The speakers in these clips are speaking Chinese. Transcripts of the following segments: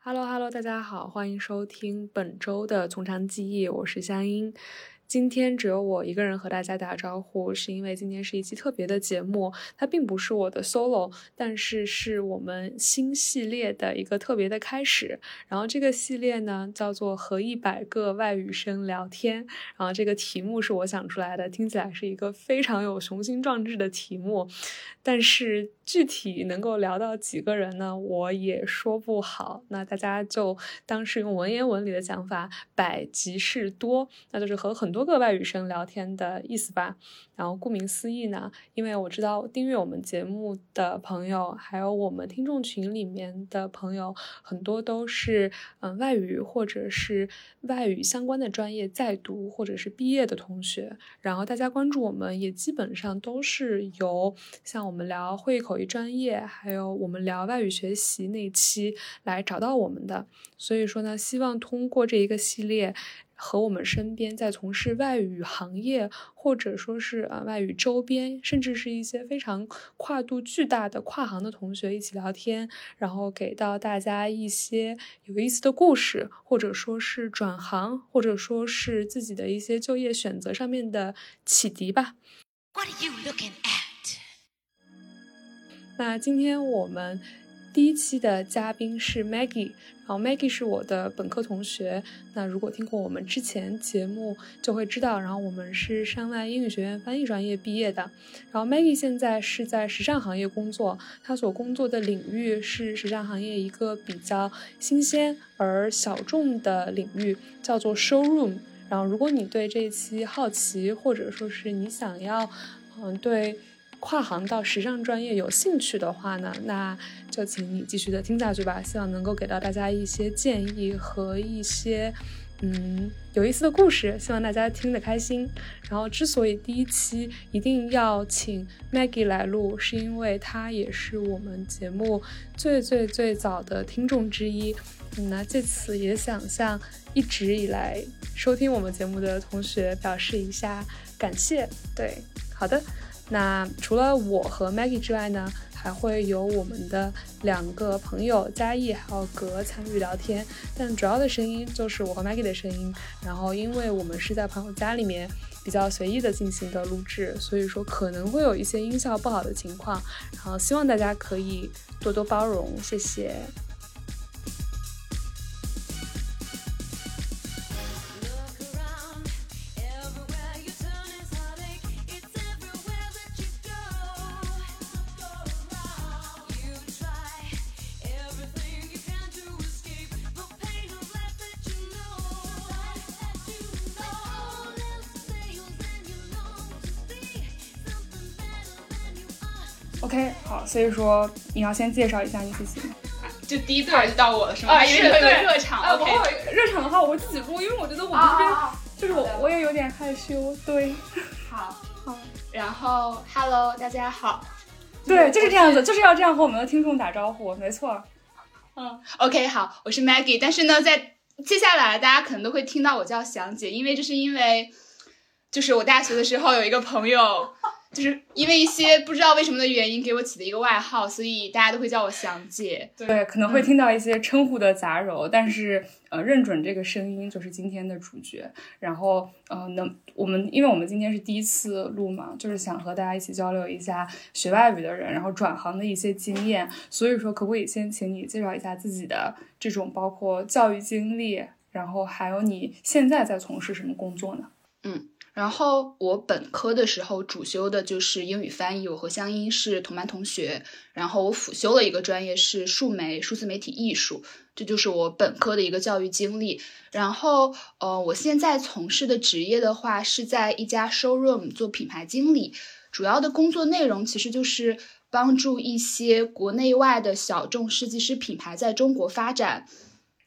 Hello Hello，大家好，欢迎收听本周的从长计议，我是香音。今天只有我一个人和大家打招呼，是因为今天是一期特别的节目，它并不是我的 solo，但是是我们新系列的一个特别的开始。然后这个系列呢叫做和一百个外语生聊天，然后这个题目是我想出来的，听起来是一个非常有雄心壮志的题目，但是具体能够聊到几个人呢，我也说不好。那大家就当是用文言文里的讲法，百即是多，那就是和很多。多个外语生聊天的意思吧。然后顾名思义呢，因为我知道订阅我们节目的朋友，还有我们听众群里面的朋友，很多都是嗯外语或者是外语相关的专业在读或者是毕业的同学。然后大家关注我们也基本上都是由像我们聊会议口译专业，还有我们聊外语学习那期来找到我们的。所以说呢，希望通过这一个系列。和我们身边在从事外语行业，或者说是啊外语周边，甚至是一些非常跨度巨大的跨行的同学一起聊天，然后给到大家一些有意思的故事，或者说是转行，或者说是自己的一些就业选择上面的启迪吧。What are you looking at？那今天我们。第一期的嘉宾是 Maggie，然后 Maggie 是我的本科同学。那如果听过我们之前节目，就会知道，然后我们是山外英语学院翻译专业毕业的。然后 Maggie 现在是在时尚行业工作，她所工作的领域是时尚行业一个比较新鲜而小众的领域，叫做 showroom。然后如果你对这一期好奇，或者说是你想要，嗯，对。跨行到时尚专业有兴趣的话呢，那就请你继续的听下去吧。希望能够给到大家一些建议和一些嗯有意思的故事，希望大家听得开心。然后，之所以第一期一定要请 Maggie 来录，是因为她也是我们节目最最最早的听众之一。那借此也想向一直以来收听我们节目的同学表示一下感谢。对，好的。那除了我和 Maggie 之外呢，还会有我们的两个朋友嘉义还有格参与聊天，但主要的声音就是我和 Maggie 的声音。然后，因为我们是在朋友家里面比较随意的进行的录制，所以说可能会有一些音效不好的情况。然后，希望大家可以多多包容，谢谢。说你要先介绍一下你自己吗？就第一段就到我了，是吗？啊，是对热场。呃，我热场的话，我会自己录，因为我觉得我这边就是我，我也有点害羞。对，好，好。然后，Hello，大家好。对，就是这样子，就是要这样和我们的听众打招呼，没错。嗯，OK，好，我是 Maggie，但是呢，在接下来大家可能都会听到我叫祥姐，因为这是因为，就是我大学的时候有一个朋友。就是因为一些不知道为什么的原因给我起的一个外号，所以大家都会叫我祥姐。对，可能会听到一些称呼的杂糅，但是呃，认准这个声音就是今天的主角。然后呃，能我们因为我们今天是第一次录嘛，就是想和大家一起交流一下学外语的人，然后转行的一些经验。所以说，可不可以先请你介绍一下自己的这种包括教育经历，然后还有你现在在从事什么工作呢？嗯。然后我本科的时候主修的就是英语翻译，我和香音是同班同学。然后我辅修了一个专业是数媒数字媒体艺术，这就是我本科的一个教育经历。然后呃，我现在从事的职业的话是在一家 showroom 做品牌经理，主要的工作内容其实就是帮助一些国内外的小众设计师品牌在中国发展。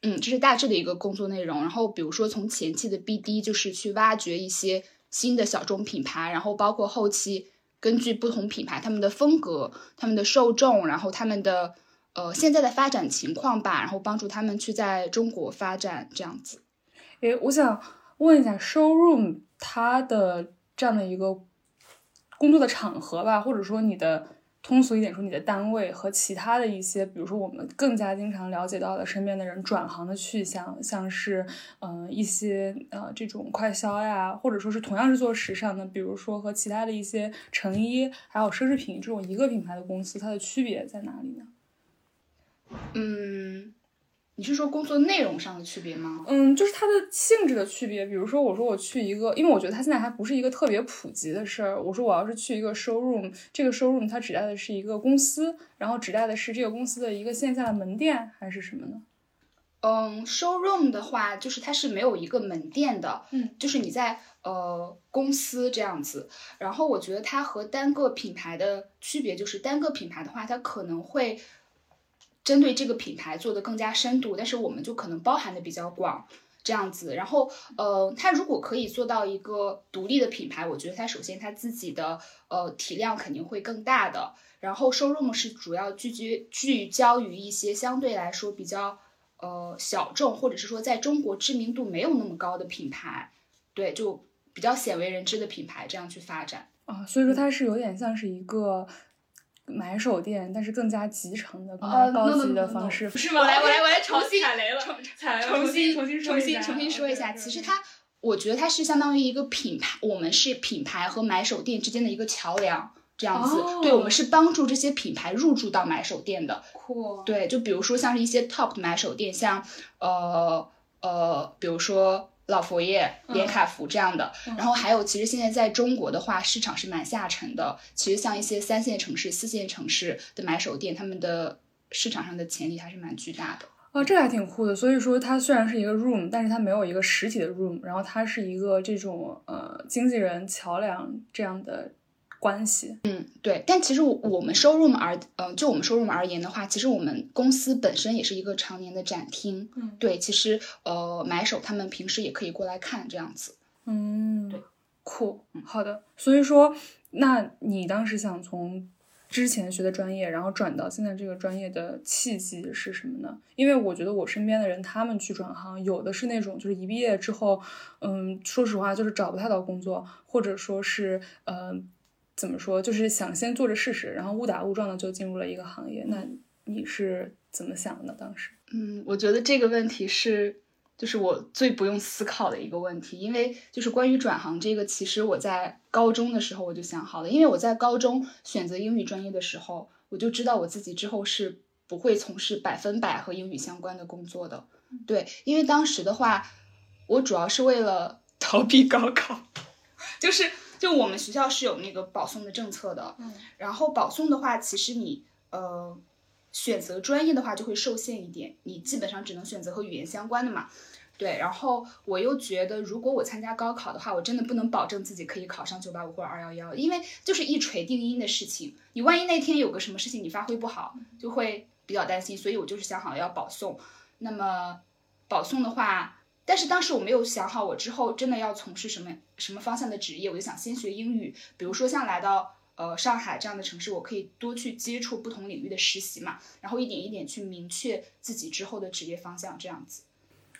嗯，这是大致的一个工作内容。然后比如说从前期的 BD 就是去挖掘一些。新的小众品牌，然后包括后期根据不同品牌他们的风格、他们的受众，然后他们的呃现在的发展情况吧，然后帮助他们去在中国发展这样子。诶，我想问一下，showroom 它的这样的一个工作的场合吧，或者说你的通俗一点说，你的单位和其他的一些，比如说我们更加经常了解到的身边的人转行的去向，像是嗯一些呃这种快销呀，或者说是同样是做时尚的，比如说和其他的一些成衣还有奢侈品这种一个品牌的公司，它的区别在哪里呢？嗯。你是说工作内容上的区别吗？嗯，就是它的性质的区别。比如说，我说我去一个，因为我觉得它现在还不是一个特别普及的事儿。我说我要是去一个 showroom，这个 showroom 它指代的是一个公司，然后指代的是这个公司的一个线下的门店，还是什么呢？嗯，showroom 的话，就是它是没有一个门店的，嗯，就是你在呃公司这样子。然后我觉得它和单个品牌的区别就是，单个品牌的话，它可能会。针对这个品牌做的更加深度，但是我们就可能包含的比较广，这样子。然后，呃，它如果可以做到一个独立的品牌，我觉得它首先它自己的呃体量肯定会更大的。然后，showroom 是主要聚聚聚焦于一些相对来说比较呃小众，或者是说在中国知名度没有那么高的品牌，对，就比较鲜为人知的品牌这样去发展啊。所以说它是有点像是一个。买手店，但是更加集成的、更加高级的方式，不是吗？我来，我来，我来 重新踩雷了，踩雷了，重新重新重新重新说一下。其实它，我觉得它是相当于一个品牌，我们是品牌和买手店之间的一个桥梁，这样子。对，我们是帮助这些品牌入驻到买手店的。酷。对，就比如说像是一些 top 的买手店，像呃呃，比如说。老佛爷、连卡佛这样的，然后还有，其实现在在中国的话，市场是蛮下沉的。其实像一些三线城市、四线城市的买手店，他们的市场上的潜力还是蛮巨大的。啊，这还挺酷的。所以说，它虽然是一个 room，但是它没有一个实体的 room，然后它是一个这种呃经纪人桥梁这样的。关系，嗯，对，但其实我我们收入而，呃，就我们收入而言的话，其实我们公司本身也是一个常年的展厅，嗯，对，其实呃，买手他们平时也可以过来看这样子，嗯，对，酷，好的，所以说，那你当时想从之前学的专业，然后转到现在这个专业的契机是什么呢？因为我觉得我身边的人，他们去转行，有的是那种就是一毕业之后，嗯，说实话就是找不太到工作，或者说是，呃。怎么说？就是想先做着试试，然后误打误撞的就进入了一个行业。那你是怎么想的？当时？嗯，我觉得这个问题是，就是我最不用思考的一个问题。因为就是关于转行这个，其实我在高中的时候我就想好了。因为我在高中选择英语专业的时候，我就知道我自己之后是不会从事百分百和英语相关的工作的。对，因为当时的话，我主要是为了 逃避高考，就是。就我们学校是有那个保送的政策的，嗯，然后保送的话，其实你呃选择专业的话就会受限一点，你基本上只能选择和语言相关的嘛，对。然后我又觉得，如果我参加高考的话，我真的不能保证自己可以考上九八五或者二幺幺，因为就是一锤定音的事情，你万一那天有个什么事情你发挥不好，就会比较担心，所以我就是想好了要保送。那么保送的话。但是当时我没有想好，我之后真的要从事什么什么方向的职业，我就想先学英语。比如说像来到呃上海这样的城市，我可以多去接触不同领域的实习嘛，然后一点一点去明确自己之后的职业方向，这样子。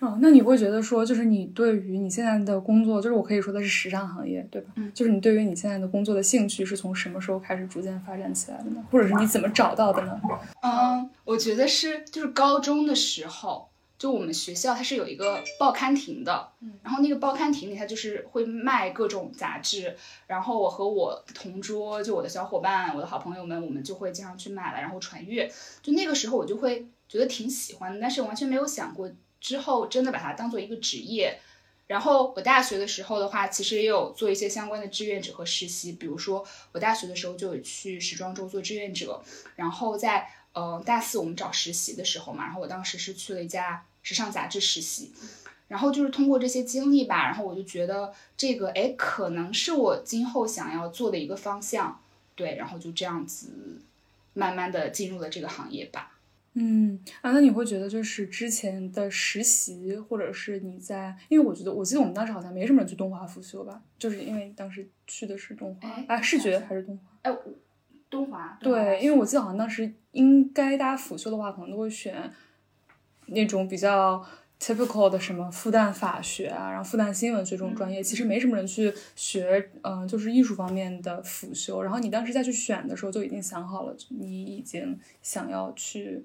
哦，那你会觉得说，就是你对于你现在的工作，就是我可以说的是时尚行业，对吧？嗯，就是你对于你现在的工作的兴趣是从什么时候开始逐渐发展起来的呢？或者是你怎么找到的呢？嗯，我觉得是就是高中的时候。就我们学校它是有一个报刊亭的，嗯，然后那个报刊亭里它就是会卖各种杂志，然后我和我同桌就我的小伙伴、我的好朋友们，我们就会经常去买了，然后传阅。就那个时候我就会觉得挺喜欢的，但是完全没有想过之后真的把它当做一个职业。然后我大学的时候的话，其实也有做一些相关的志愿者和实习，比如说我大学的时候就有去时装周做志愿者，然后在呃大四我们找实习的时候嘛，然后我当时是去了一家。时尚杂志实习，然后就是通过这些经历吧，然后我就觉得这个哎，可能是我今后想要做的一个方向，对，然后就这样子慢慢的进入了这个行业吧。嗯啊，那你会觉得就是之前的实习，或者是你在，因为我觉得我记得我们当时好像没什么人去东华辅修吧，就是因为当时去的是东华啊，视觉还是东华？哎，东华。对，因为我记得好像当时应该大家辅修的话，可能都会选。那种比较 typical 的什么复旦法学啊，然后复旦新闻学这种专业，其实没什么人去学，嗯，就是艺术方面的辅修。然后你当时再去选的时候，就已经想好了，你已经想要去。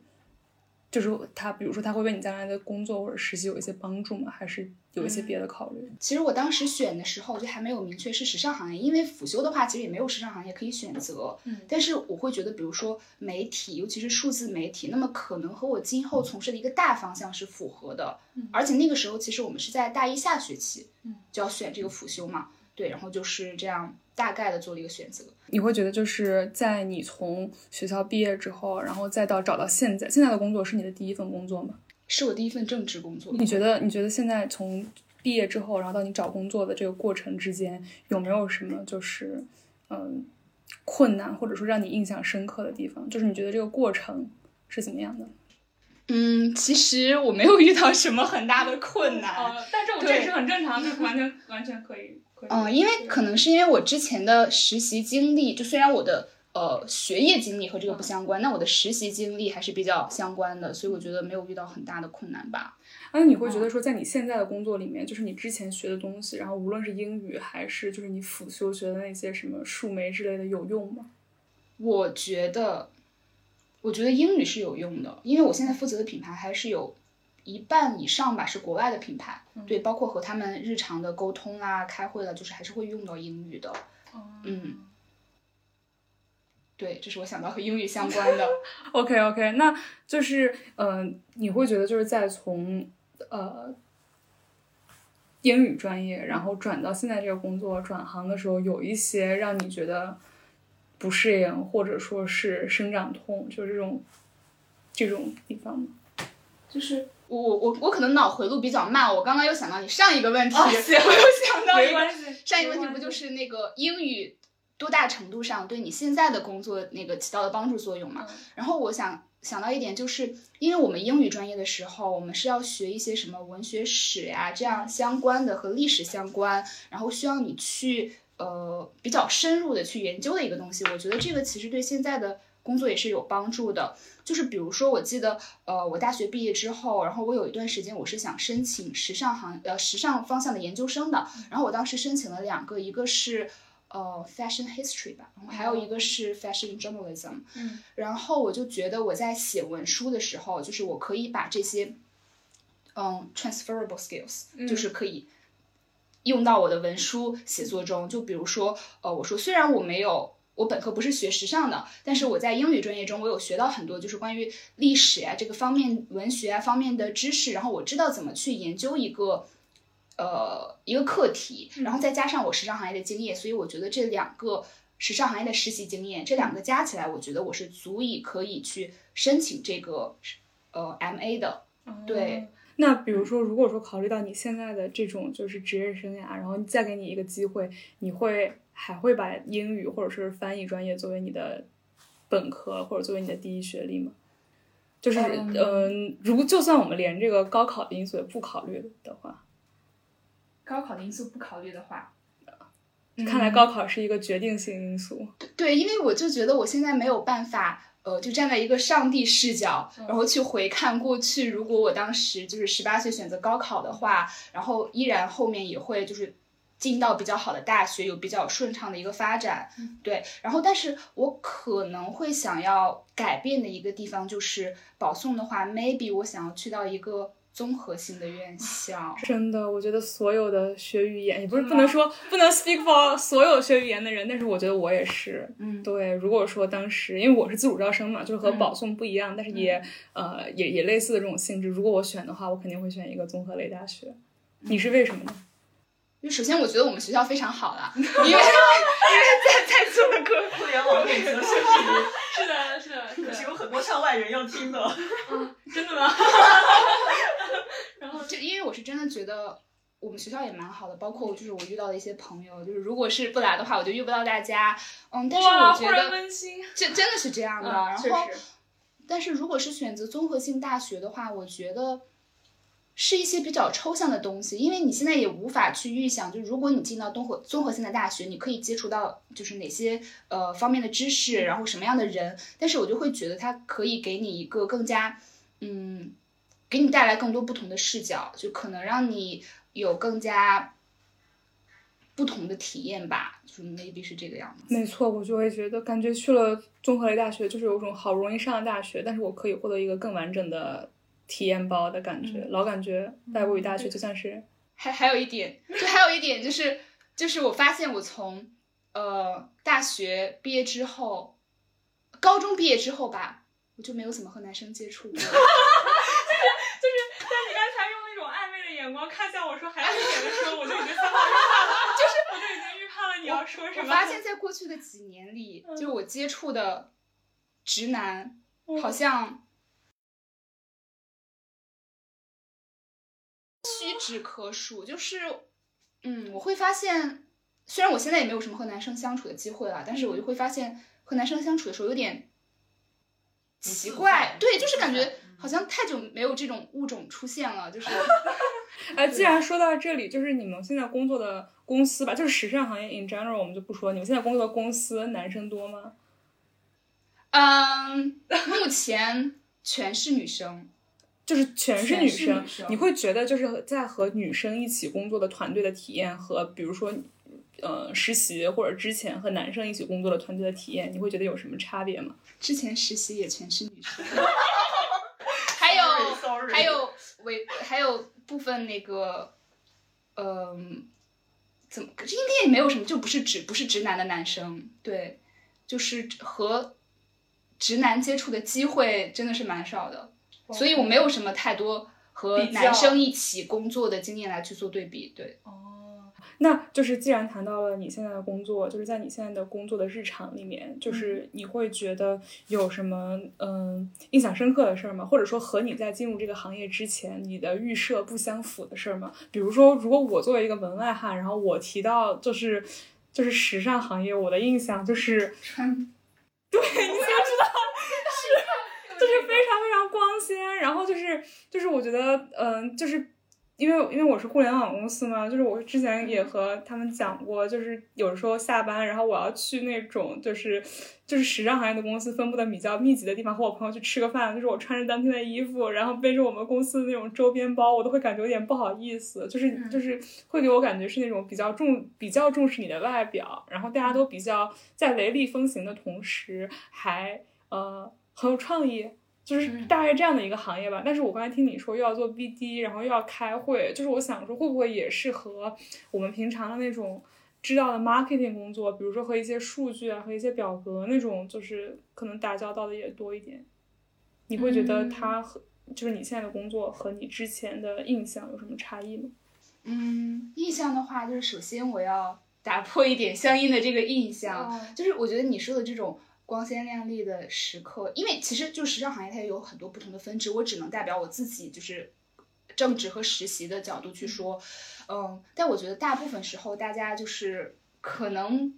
就是他，比如说他会为你将来的工作或者实习有一些帮助吗？还是有一些别的考虑？其实我当时选的时候就还没有明确是时尚行业，因为辅修的话其实也没有时尚行业可以选择。嗯，但是我会觉得，比如说媒体，尤其是数字媒体，那么可能和我今后从事的一个大方向是符合的。嗯，而且那个时候其实我们是在大一下学期，嗯，就要选这个辅修嘛。对，然后就是这样大概的做了一个选择。你会觉得就是在你从学校毕业之后，然后再到找到现在现在的工作是你的第一份工作吗？是我第一份正职工作。你觉得你觉得现在从毕业之后，然后到你找工作的这个过程之间，有没有什么就是嗯困难，或者说让你印象深刻的地方？就是你觉得这个过程是怎么样的？嗯，其实我没有遇到什么很大的困难，但是我这也是很正常，的完全完全可以。嗯，因为可能是因为我之前的实习经历，就虽然我的呃学业经历和这个不相关，那我的实习经历还是比较相关的，所以我觉得没有遇到很大的困难吧。那你会觉得说，在你现在的工作里面，就是你之前学的东西，然后无论是英语还是就是你辅修学的那些什么数媒之类的，有用吗？我觉得，我觉得英语是有用的，因为我现在负责的品牌还是有。一半以上吧是国外的品牌，对，包括和他们日常的沟通啦、开会了，就是还是会用到英语的。嗯，对，这是我想到和英语相关的。OK OK，那就是嗯，你会觉得就是在从呃英语专业，然后转到现在这个工作转行的时候，有一些让你觉得不适应，或者说是生长痛，就是这种这种地方吗？就是。我我我可能脑回路比较慢，我刚刚又想到你上一个问题，我又想到一个上一个问题不就是那个英语多大程度上对你现在的工作那个起到的帮助作用嘛？然后我想想到一点，就是因为我们英语专业的时候，我们是要学一些什么文学史呀这样相关的和历史相关，然后需要你去呃比较深入的去研究的一个东西。我觉得这个其实对现在的。工作也是有帮助的，就是比如说，我记得，呃，我大学毕业之后，然后我有一段时间我是想申请时尚行，呃，时尚方向的研究生的，然后我当时申请了两个，一个是呃 fashion history 吧，然后还有一个是 fashion journalism，嗯，然后我就觉得我在写文书的时候，就是我可以把这些，嗯，transferable skills，就是可以用到我的文书写作中，就比如说，呃，我说虽然我没有。我本科不是学时尚的，但是我在英语专业中，我有学到很多就是关于历史啊这个方面、文学啊方面的知识，然后我知道怎么去研究一个，呃，一个课题，然后再加上我时尚行业的经验，所以我觉得这两个时尚行业的实习经验，这两个加起来，我觉得我是足以可以去申请这个呃 M A 的。对，那比如说，如果说考虑到你现在的这种就是职业生涯，然后再给你一个机会，你会？还会把英语或者是翻译专业作为你的本科或者作为你的第一学历吗？就是嗯，如就算我们连这个高考的因素也不考虑的话，高考的因素不考虑的话，看来高考是一个决定性因素。对，因为我就觉得我现在没有办法，呃，就站在一个上帝视角，然后去回看过去，如果我当时就是十八岁选择高考的话，然后依然后面也会就是。进到比较好的大学，有比较顺畅的一个发展，对。然后，但是我可能会想要改变的一个地方就是保送的话，maybe 我想要去到一个综合性的院校。真的，我觉得所有的学语言，也不是不能说不能 speak for 所有学语言的人，但是我觉得我也是。嗯，对。如果说当时，因为我是自主招生嘛，就是和保送不一样，但是也呃也也类似的这种性质。如果我选的话，我肯定会选一个综合类大学。你是为什么呢？就首先，我觉得我们学校非常好了，因为因为在在座的各位互联网内测试是的，是的，可是有很多上外人要听的。嗯，真的吗？然后就因为我是真的觉得我们学校也蛮好的，包括就是我遇到的一些朋友，就是如果是不来的话，我就遇不到大家。嗯，但是我觉得这真的是这样的。然后，但是如果是选择综合性大学的话，我觉得。是一些比较抽象的东西，因为你现在也无法去预想，就如果你进到综合综合性的大学，你可以接触到就是哪些呃方面的知识，然后什么样的人。但是我就会觉得它可以给你一个更加嗯给你带来更多不同的视角，就可能让你有更加不同的体验吧，就 maybe 是这个样子。没错，我就会觉得，感觉去了综合类大学，就是有种好容易上了大学，但是我可以获得一个更完整的体验包的感觉。老感觉外国语大学就像是，还还有一点，就还有一点就是，就是我发现我从呃大学毕业之后，高中毕业之后吧，我就没有怎么和男生接触过。眼光看向我说还有一点的时候，我就已经三炮预判了，就是我就已经预判了你要说什么。我发现，在过去的几年里，就是我接触的直男，好像屈指可数。就是，嗯，我会发现，虽然我现在也没有什么和男生相处的机会了，但是我就会发现，和男生相处的时候有点奇怪。对，就是感觉好像太久没有这种物种出现了，就是。哎，既然说到这里，就是你们现在工作的公司吧，就是时尚行业 in general，我们就不说。你们现在工作的公司男生多吗？嗯，目前全是女生，就是全是女生。你会觉得就是在和女生一起工作的团队的体验和，比如说，呃，实习或者之前和男生一起工作的团队的体验，你会觉得有什么差别吗？之前实习也全是女生，还有还有为还有。部分那个，嗯，怎么应该也没有什么，就不是直不是直男的男生，对，就是和直男接触的机会真的是蛮少的，所以我没有什么太多和男生一起工作的经验来去做对比，对。哦那就是既然谈到了你现在的工作，就是在你现在的工作的日常里面，就是你会觉得有什么嗯印象深刻的事儿吗？或者说和你在进入这个行业之前你的预设不相符的事儿吗？比如说，如果我作为一个门外汉，然后我提到就是就是时尚行业，我的印象就是穿，对，你怎么知道是就是非常非常光鲜，然后就是就是我觉得嗯就是。因为因为我是互联网公司嘛，就是我之前也和他们讲过，就是有时候下班，然后我要去那种就是就是时尚行业的公司分布的比较密集的地方，和我朋友去吃个饭，就是我穿着当天的衣服，然后背着我们公司的那种周边包，我都会感觉有点不好意思，就是就是会给我感觉是那种比较重比较重视你的外表，然后大家都比较在雷厉风行的同时，还呃很有创意。就是大概这样的一个行业吧，但是我刚才听你说又要做 BD，然后又要开会，就是我想说会不会也是和我们平常的那种知道的 marketing 工作，比如说和一些数据啊和一些表格那种，就是可能打交道的也多一点。你会觉得他和就是你现在的工作和你之前的印象有什么差异吗？嗯，印象的话，就是首先我要打破一点相应的这个印象，就是我觉得你说的这种。光鲜亮丽的时刻，因为其实就时尚行业，它也有很多不同的分支，我只能代表我自己，就是正职和实习的角度去说，嗯，但我觉得大部分时候大家就是可能，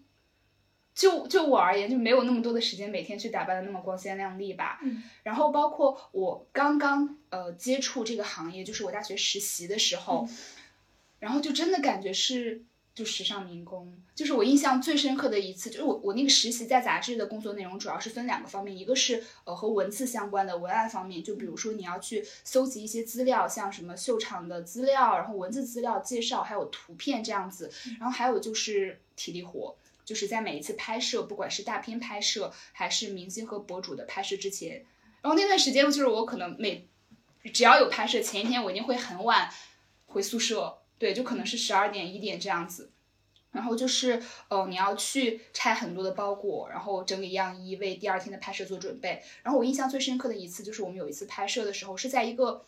就就我而言，就没有那么多的时间每天去打扮的那么光鲜亮丽吧。嗯。然后包括我刚刚呃接触这个行业，就是我大学实习的时候，然后就真的感觉是。就时尚民工，就是我印象最深刻的一次，就是我我那个实习在杂志的工作内容主要是分两个方面，一个是呃和文字相关的文案方面，就比如说你要去搜集一些资料，像什么秀场的资料，然后文字资料介绍，还有图片这样子，然后还有就是体力活，就是在每一次拍摄，不管是大片拍摄还是明星和博主的拍摄之前，然后那段时间就是我可能每只要有拍摄，前一天我一定会很晚回宿舍。对，就可能是十二点一点这样子，然后就是，呃，你要去拆很多的包裹，然后整理样衣，为第二天的拍摄做准备。然后我印象最深刻的一次，就是我们有一次拍摄的时候，是在一个，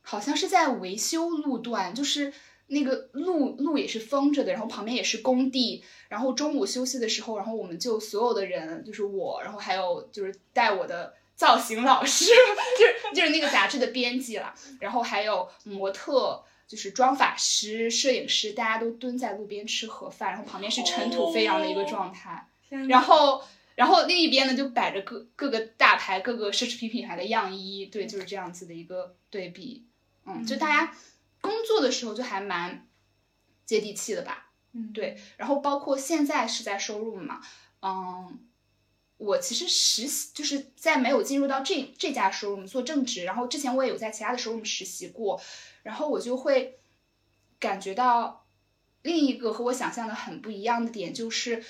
好像是在维修路段，就是那个路路也是封着的，然后旁边也是工地。然后中午休息的时候，然后我们就所有的人，就是我，然后还有就是带我的造型老师，就是就是那个杂志的编辑了，然后还有模特。就是妆发师、摄影师，大家都蹲在路边吃盒饭，然后旁边是尘土飞扬的一个状态。然后，然后另一边呢就摆着各各个大牌、各个奢侈品品牌的样衣，对，就是这样子的一个对比。嗯，就大家工作的时候就还蛮接地气的吧。嗯，对。然后包括现在是在收入嘛，嗯，我其实实习就是在没有进入到这这家 showroom 做正职，然后之前我也有在其他的 showroom 实习过，然后我就会感觉到另一个和我想象的很不一样的点，就是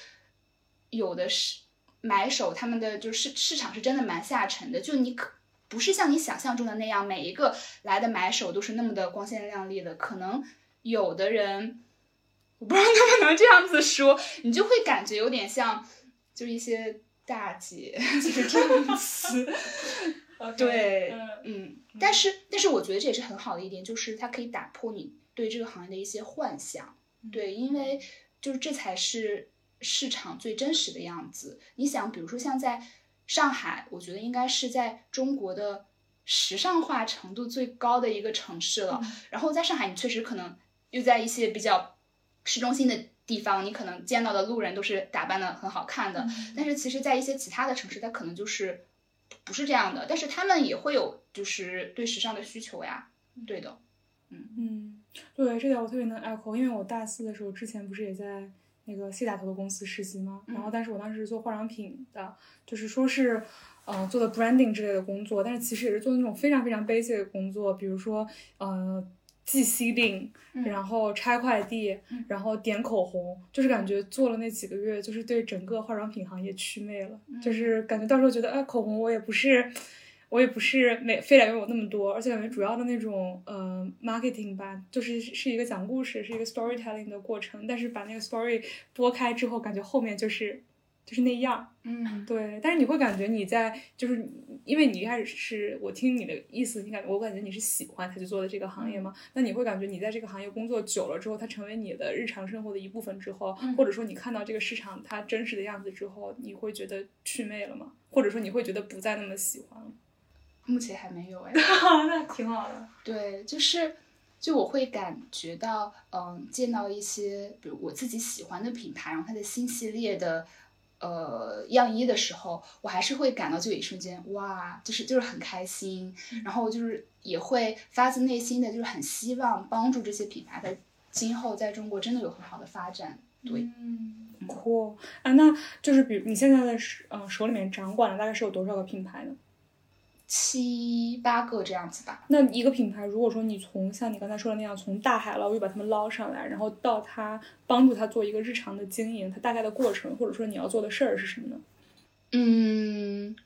有的是买手他们的就是市场是真的蛮下沉的，就你可不是像你想象中的那样，每一个来的买手都是那么的光鲜亮丽的，可能有的人。我不知道能不能这样子说，你就会感觉有点像，就一些大姐 就是这样子。对，嗯，但是但是我觉得这也是很好的一点，就是它可以打破你对这个行业的一些幻想。对，因为就是这才是市场最真实的样子。你想，比如说像在上海，我觉得应该是在中国的时尚化程度最高的一个城市了。然后在上海，你确实可能又在一些比较。市中心的地方，你可能见到的路人都是打扮的很好看的，但是其实，在一些其他的城市，它可能就是不是这样的。但是他们也会有就是对时尚的需求呀，对的，嗯嗯，对这点我特别能 echo，因为我大四的时候之前不是也在那个 C 打头的公司实习吗？然后，但是我当时是做化妆品的，就是说是呃做的 branding 之类的工作，但是其实也是做那种非常非常 basic 的工作，比如说呃。寄西令，然后拆快递，然后点口红，就是感觉做了那几个月，就是对整个化妆品行业祛魅了。就是感觉到时候觉得，哎，口红我也不是，我也不是每非得拥有那么多，而且感觉主要的那种呃 marketing 吧，就是是一个讲故事，是一个 storytelling 的过程。但是把那个 story 拨开之后，感觉后面就是。就是那样，嗯，对。但是你会感觉你在，就是因为你一开始是我听你的意思，你感觉我感觉你是喜欢他去做的这个行业吗？那你会感觉你在这个行业工作久了之后，它成为你的日常生活的一部分之后，或者说你看到这个市场它真实的样子之后，你会觉得祛魅了吗？或者说你会觉得不再那么喜欢了？目前还没有哎，那挺好的。对，就是就我会感觉到，嗯，见到一些比如我自己喜欢的品牌，然后它的新系列的。呃，样衣的时候，我还是会感到就一瞬间，哇，就是就是很开心，然后就是也会发自内心的就是很希望帮助这些品牌在今后在中国真的有很好的发展。对，嗯，酷啊，那就是比你现在的手呃手里面掌管的大概是有多少个品牌呢？七八个这样子吧。那一个品牌，如果说你从像你刚才说的那样，从大海捞又把他们捞上来，然后到他帮助他做一个日常的经营，他大概的过程，或者说你要做的事儿是什么呢？嗯，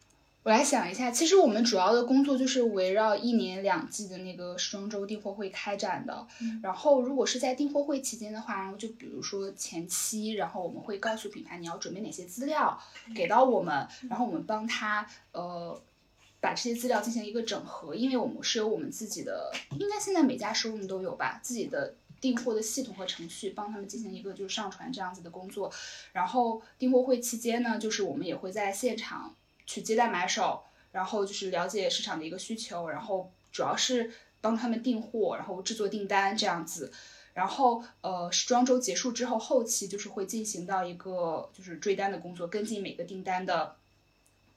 我来想一下，其实我们主要的工作就是围绕一年两季的那个时装周订货会开展的。然后如果是在订货会期间的话，然后就比如说前期，然后我们会告诉品牌你要准备哪些资料给到我们，然后我们帮他呃。把这些资料进行一个整合，因为我们是有我们自己的，应该现在每家收入都有吧，自己的订货的系统和程序，帮他们进行一个就是上传这样子的工作。然后订货会期间呢，就是我们也会在现场去接待买手，然后就是了解市场的一个需求，然后主要是帮他们订货，然后制作订单这样子。然后呃，时装周结束之后，后期就是会进行到一个就是追单的工作，跟进每个订单的。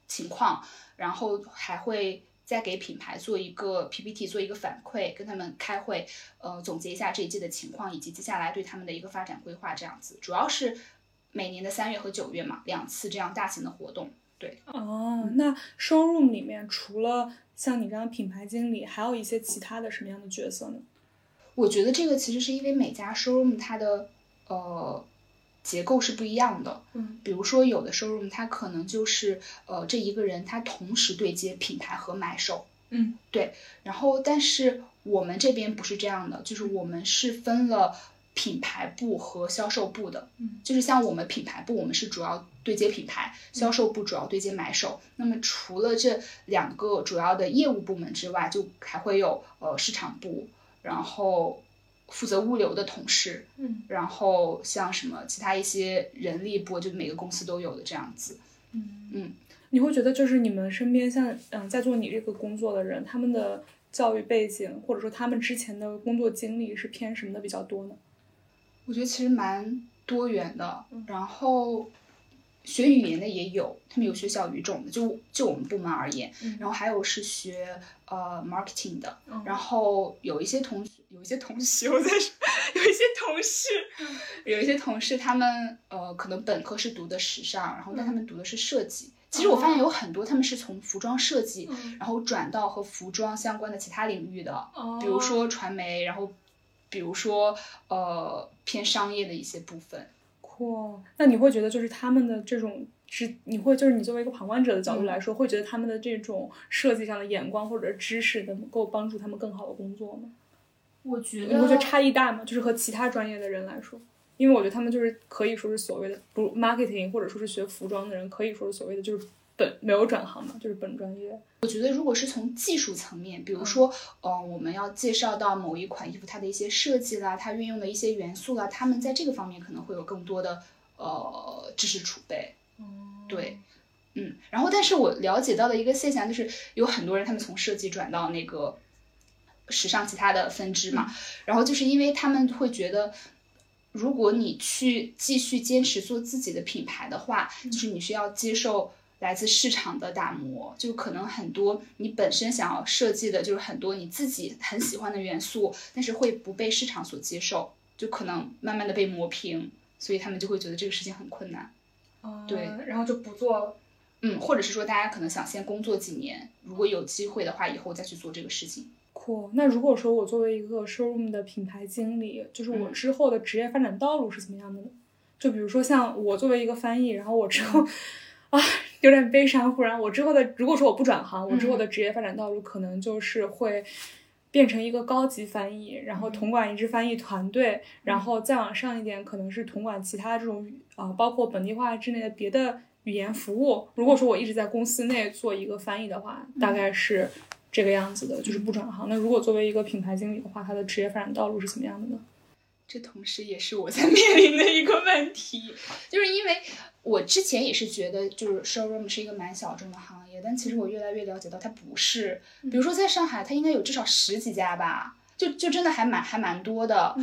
情况，然后还会再给品牌做一个 PPT，做一个反馈，跟他们开会，呃，总结一下这一季的情况，以及接下来对他们的一个发展规划，这样子。主要是每年的三月和九月嘛，两次这样大型的活动。对，哦，那 showroom 里面除了像你这样品牌经理，还有一些其他的什么样的角色呢？我觉得这个其实是因为每家 showroom 它的呃。结构是不一样的，嗯，比如说有的 showroom 它可能就是呃这一个人他同时对接品牌和买手，嗯，对，然后但是我们这边不是这样的，就是我们是分了品牌部和销售部的，嗯，就是像我们品牌部，我们是主要对接品牌，销售部主要对接买手。那么除了这两个主要的业务部门之外，就还会有呃市场部，然后。负责物流的同事，嗯，然后像什么其他一些人力部，就每个公司都有的这样子，嗯。嗯，你会觉得就是你们身边像嗯在做你这个工作的人，他们的教育背景或者说他们之前的工作经历是偏什么的比较多呢？我觉得其实蛮多元的，然后。学语言的也有，他们有学小语种的，就就我们部门而言，然后还有是学呃 marketing 的，然后有一些同有一些同学我在说，有一些同事，有一些同事他们呃可能本科是读的时尚，然后但他们读的是设计，其实我发现有很多他们是从服装设计，嗯。然后转到和服装相关的其他领域的，哦。比如说传媒，然后比如说呃偏商业的一些部分。酷，那你会觉得就是他们的这种知，你会就是你作为一个旁观者的角度来说，会觉得他们的这种设计上的眼光或者知识能够帮助他们更好的工作吗？我觉你会觉得差异大吗？就是和其他专业的人来说，因为我觉得他们就是可以说是所谓的不 marketing 或者说是学服装的人，可以说是所谓的就是本没有转行嘛，就是本专业。我觉得，如果是从技术层面，比如说，嗯、呃，我们要介绍到某一款衣服它的一些设计啦，它运用的一些元素啦，他们在这个方面可能会有更多的呃知识储备。对，嗯，然后，但是我了解到的一个现象就是，有很多人他们从设计转到那个时尚其他的分支嘛，然后就是因为他们会觉得。如果你去继续坚持做自己的品牌的话，就是你需要接受来自市场的打磨，就可能很多你本身想要设计的，就是很多你自己很喜欢的元素，但是会不被市场所接受，就可能慢慢的被磨平，所以他们就会觉得这个事情很困难。对，然后就不做了。嗯，或者是说大家可能想先工作几年，如果有机会的话，以后再去做这个事情。酷。那如果说我作为一个 showroom 的品牌经理，就是我之后的职业发展道路是怎么样的呢？就比如说像我作为一个翻译，然后我之后、啊 有点悲伤，忽然我之后的如果说我不转行，我之后的职业发展道路可能就是会。变成一个高级翻译，然后统管一支翻译团队，然后再往上一点，可能是统管其他这种啊、呃，包括本地化之内的别的语言服务。如果说我一直在公司内做一个翻译的话，大概是这个样子的，就是不转行。那如果作为一个品牌经理的话，他的职业发展道路是怎么样的呢？这同时也是我在 面临的一个问题，就是因为我之前也是觉得，就是 showroom 是一个蛮小众的行业，但其实我越来越了解到它不是。比如说在上海，它应该有至少十几家吧，就就真的还蛮还蛮多的。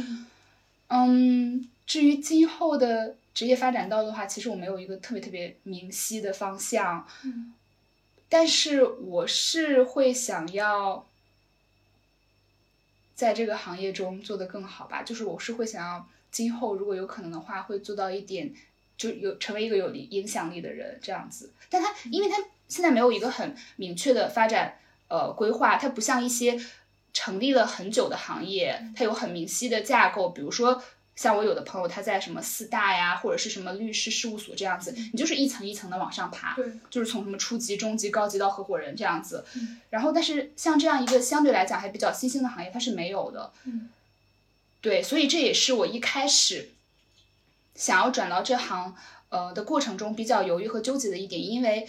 嗯，至于今后的职业发展道路的话，其实我没有一个特别特别明晰的方向。嗯，但是我是会想要。在这个行业中做得更好吧，就是我是会想要今后如果有可能的话，会做到一点，就有成为一个有影响力的人这样子。但他因为他现在没有一个很明确的发展呃规划，它不像一些成立了很久的行业，它有很明晰的架构，比如说。像我有的朋友，他在什么四大呀，或者是什么律师事务所这样子，你就是一层一层的往上爬，对，就是从什么初级、中级、高级到合伙人这样子。嗯、然后，但是像这样一个相对来讲还比较新兴的行业，它是没有的。嗯，对，所以这也是我一开始想要转到这行呃的过程中比较犹豫和纠结的一点，因为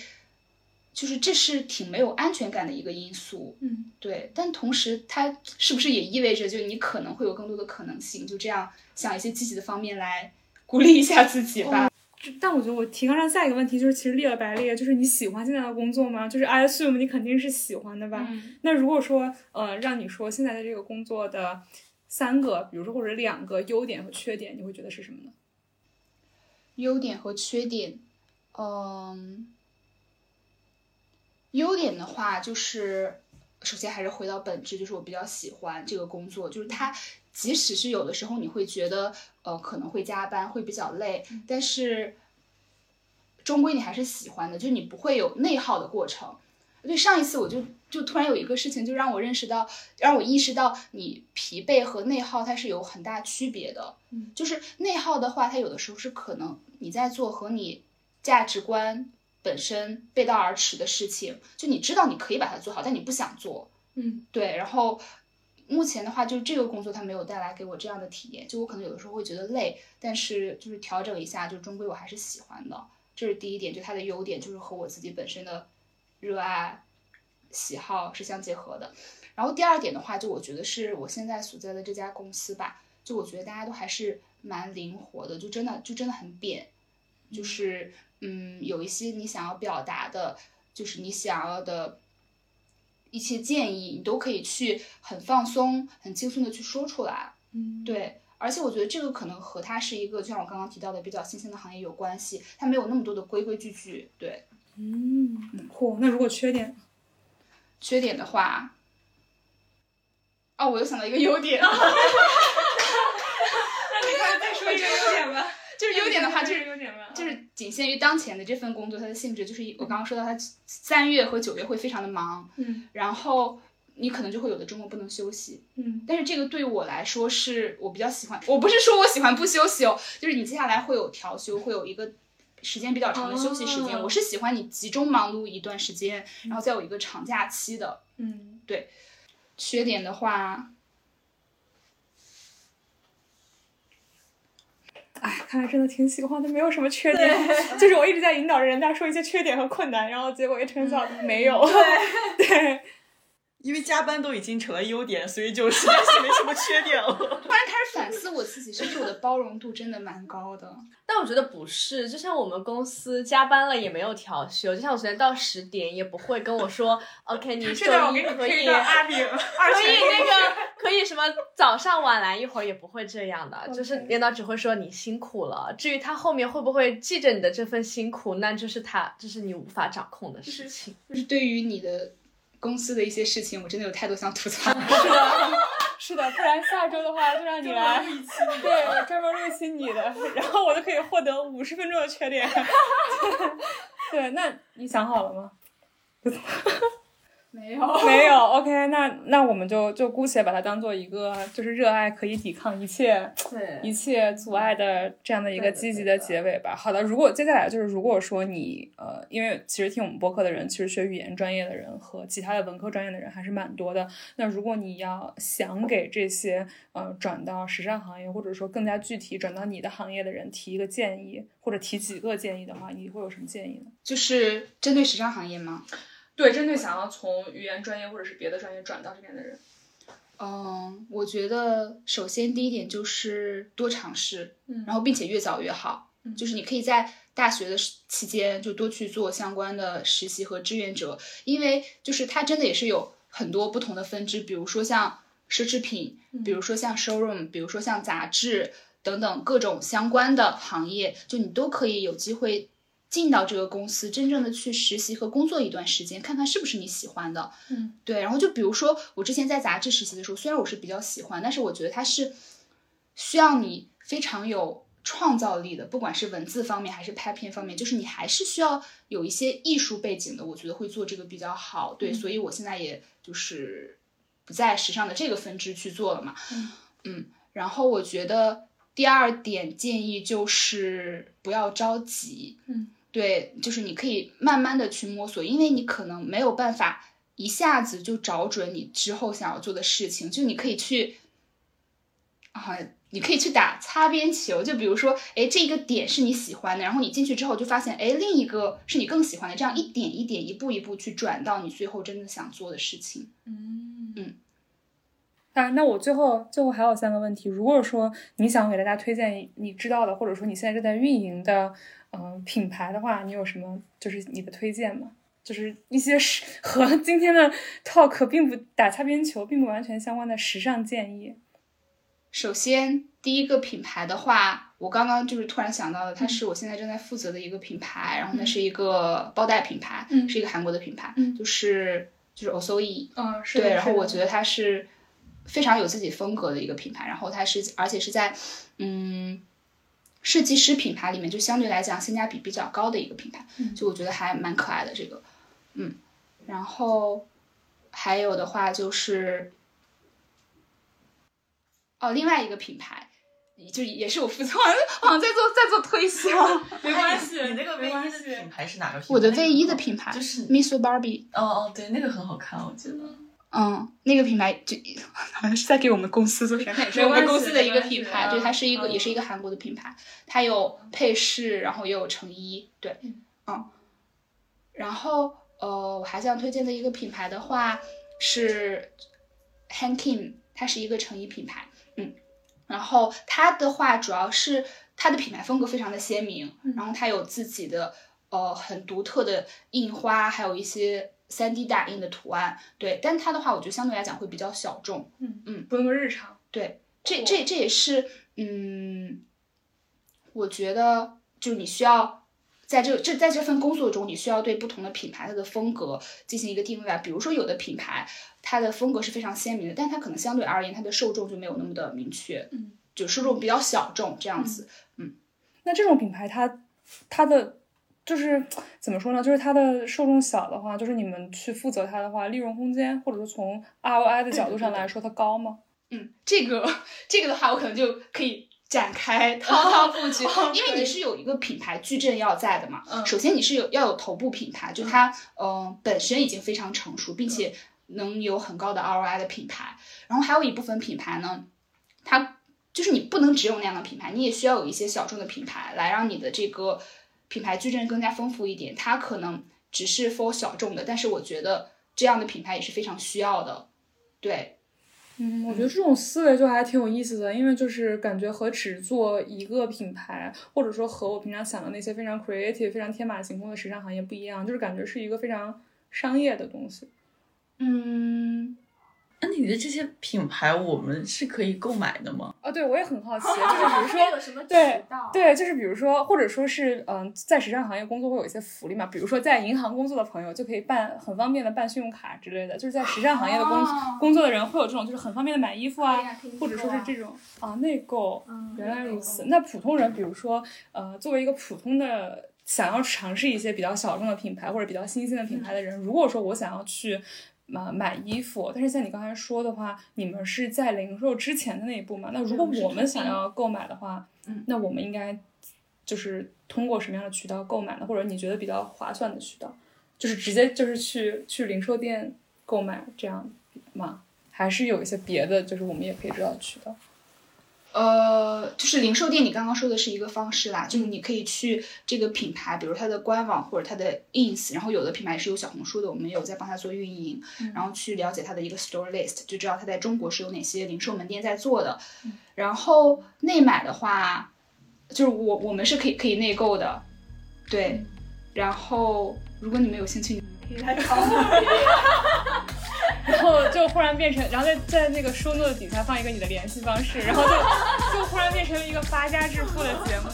就是这是挺没有安全感的一个因素。嗯，对，但同时它是不是也意味着就你可能会有更多的可能性？就这样。想一些积极的方面来鼓励一下自己吧。哦、但我觉得我提纲上下一个问题就是，其实列了白列，就是你喜欢现在的工作吗？就是 I assume 你肯定是喜欢的吧？嗯、那如果说呃让你说现在的这个工作的三个，比如说或者两个优点和缺点，你会觉得是什么呢？优点和缺点，嗯，优点的话就是。首先还是回到本质，就是我比较喜欢这个工作，就是它，即使是有的时候你会觉得，呃，可能会加班，会比较累，但是，终归你还是喜欢的，就你不会有内耗的过程。对，上一次我就就突然有一个事情，就让我认识到，让我意识到，你疲惫和内耗它是有很大区别的。嗯，就是内耗的话，它有的时候是可能你在做和你价值观。本身背道而驰的事情，就你知道你可以把它做好，但你不想做，嗯，对。然后目前的话，就是这个工作它没有带来给我这样的体验，就我可能有的时候会觉得累，但是就是调整一下，就终归我还是喜欢的。这是第一点，就它的优点就是和我自己本身的热爱、喜好是相结合的。然后第二点的话，就我觉得是我现在所在的这家公司吧，就我觉得大家都还是蛮灵活的，就真的就真的很扁，就是。嗯，有一些你想要表达的，就是你想要的一些建议，你都可以去很放松、很轻松的去说出来。嗯，对，而且我觉得这个可能和它是一个，就像我刚刚提到的比较新兴的行业有关系，它没有那么多的规规矩矩。对，嗯，嚯，那如果缺点，缺点的话，哦，我又想到一个优点。那你快再说一个优点吧。就是优点的话，就是优点吧，就是仅限于当前的这份工作，它的性质就是我刚刚说到，它三月和九月会非常的忙，嗯然后你可能就会有的周末不能休息。嗯但是这个对我来说是我比较喜欢，我不是说我喜欢不休息哦，就是你接下来会有调休，会有一个时间比较长的休息时间。哦我是喜欢你集中忙碌一段时间，然后再有一个长假期的。嗯对缺点的话，哎，看来真的挺喜欢的，没有什么缺点。就是我一直在引导着人家说一些缺点和困难，然后结果一成效没有。对，因为加班都已经成了优点，所以就实在是没什么缺点了。突然开始反思我自己，是不是我的包容度真的蛮高的？但我觉得不是，就像我们公司加班了也没有调休，就像我昨天到十点也不会跟我说，OK，你周这段我给你一可以配一段阿炳二可以么早上晚来一会儿也不会这样的，就是领导只会说你辛苦了。至于他后面会不会记着你的这份辛苦，那就是他这是你无法掌控的事情。就是对于你的公司的一些事情，我真的有太多想吐槽。是的，是的，不然下周的话就让你来，对，专门录一期你的，然后我就可以获得五十分钟的缺点。对，那你想好了吗？没有，没有，OK，那那我们就就姑且把它当做一个就是热爱可以抵抗一切对一切阻碍的这样的一个积极的结尾吧。好的，如果接下来就是如果说你呃，因为其实听我们播客的人，其实学语言专业的人和其他的文科专业的人还是蛮多的。那如果你要想给这些呃转到时尚行业，或者说更加具体转到你的行业的人提一个建议，或者提几个建议的话，你会有什么建议呢？就是针对时尚行业吗？对，针对想要从语言专业或者是别的专业转到这边的人，嗯，我觉得首先第一点就是多尝试，嗯然后并且越早越好。嗯就是你可以在大学的时期间就多去做相关的实习和志愿者，因为就是它真的也是有很多不同的分支，比如说像奢侈品，比如说像 showroom，比如说像杂志等等各种相关的行业，就你都可以有机会进到这个公司，真正的去实习和工作一段时间，看看是不是你喜欢的。嗯，对。然后就比如说我之前在杂志实习的时候，虽然我是比较喜欢，但是我觉得它是需要你非常有创造力的，不管是文字方面还是拍片方面，就是你还是需要有一些艺术背景的。我觉得会做这个比较好。对，所以我现在也就是不在时尚的这个分支去做了嘛。嗯然后我觉得第二点建议就是不要着急。嗯，对，就是你可以慢慢的去摸索，因为你可能没有办法一下子就找准你之后想要做的事情，就你可以去啊。你可以去打擦边球，就比如说，哎，这个点是你喜欢的，然后你进去之后就发现，哎，另一个是你更喜欢的，这样一点一点、一步一步去转到你最后真的想做的事情。嗯嗯。啊，那我最后最后还有三个问题。如果说你想给大家推荐你知道的，或者说你现在正在运营的，嗯、品牌的话，你有什么就是你的推荐吗？就是一些时 和今天的 talk 并不打擦边球，并不完全相关的时尚建议。首先，第一个品牌的话，我刚刚就是突然想到的，它是我现在正在负责的一个品牌，然后它是一个包袋品牌，嗯是一个韩国的品牌，嗯就是就是 Osoe，嗯，是对，然后我觉得它是非常有自己风格的一个品牌，然后它是而且是在嗯设计师品牌里面就相对来讲性价比比较高的一个品牌，嗯就我觉得还蛮可爱的这个，嗯，然后还有的话就是哦，另外一个品牌。就也是我负责，好像在做在做推销。没关系，你那个卫衣的没关系品牌是哪个品牌？我的卫衣的品牌就是 Miss Barbie，哦哦，对，那个很好看，我觉得。嗯，那个品牌就好像是在给我们公司做宣传，也是我们公司的一个品牌，对，嗯它是一个、嗯。也是一个韩国的品牌，它有配饰，然后也有成衣，对，嗯，然后呃，我还想推荐的一个品牌的话是 Han Kim，它是一个成衣品牌，嗯，然后它的话主要是它的品牌风格非常的鲜明，然后它有自己的呃很独特的印花，还有一些。三 D 打印的图案，对，但它的话，我觉得相对来讲会比较小众，嗯嗯不那么日常。对，这这这也是，嗯，我觉得就是你需要在这这在这份工作中，你需要对不同的品牌它的风格进行一个定位吧。比如说，有的品牌它的风格是非常鲜明的，但它可能相对而言，它的受众就没有那么的明确，嗯，就受众比较小众这样子。嗯那这种品牌它它的就是怎么说呢？就是它的受众小的话，就是你们去负责它的话，利润空间或者说从 ROI 的角度上来说，它高吗？嗯，这个这个的话，我可能就可以展开滔滔不绝，因为你是有一个品牌矩阵要在的嘛。嗯首先你是有要有头部品牌，就它嗯、呃本身已经非常成熟，并且能有很高的 ROI 的品牌。然后还有一部分品牌呢，它就是你不能只有那样的品牌，你也需要有一些小众的品牌来让你的这个品牌矩阵更加丰富一点。它可能只是 for 小众的，但是我觉得这样的品牌也是非常需要的。对，嗯，我觉得这种思维就还挺有意思的，因为就是感觉和只做一个品牌，或者说和我平常想的那些非常 creative、非常天马行空的时尚行业不一样，就是感觉是一个非常商业的东西。嗯。那你的这些品牌，我们是可以购买的吗？哦，对，我也很好奇，就是比如说，有什么对渠道？对，就是比如说，或者说是，嗯，在时尚行业工作会有一些福利嘛，比如说在银行工作的朋友就可以办很方便的办信用卡之类的，就是在时尚行业的工、哦工作的人会有这种就是很方便的买衣服啊，啊或者说是这种啊内购。嗯原来如此，那普通人，比如说，呃，作为一个普通的想要尝试一些比较小众的品牌或者比较新兴的品牌的人，如果说我想要去。买买衣服，但是像你刚才说的话，你们是在零售之前的那一步嘛？那如果我们想要购买的话，嗯那我们应该就是通过什么样的渠道购买呢？或者你觉得比较划算的渠道，就是直接就是去去零售店购买这样吗？还是有一些别的，就是我们也可以知道渠道？呃，就是零售店，你刚刚说的是一个方式啦，就是你可以去这个品牌，比如它的官网或者它的 ins，然后有的品牌是有小红书的，我们有在帮它做运营，然后去了解它的一个 store list，就知道它在中国是有哪些零售门店在做的。然后内买的话，就是我我们是可以可以内购的，对。然后如果你们有兴趣，你们可以来找我。然后就忽然变成，然后在在那个书桌的底下放一个你的联系方式，然后就就忽然变成了一个发家致富的节目。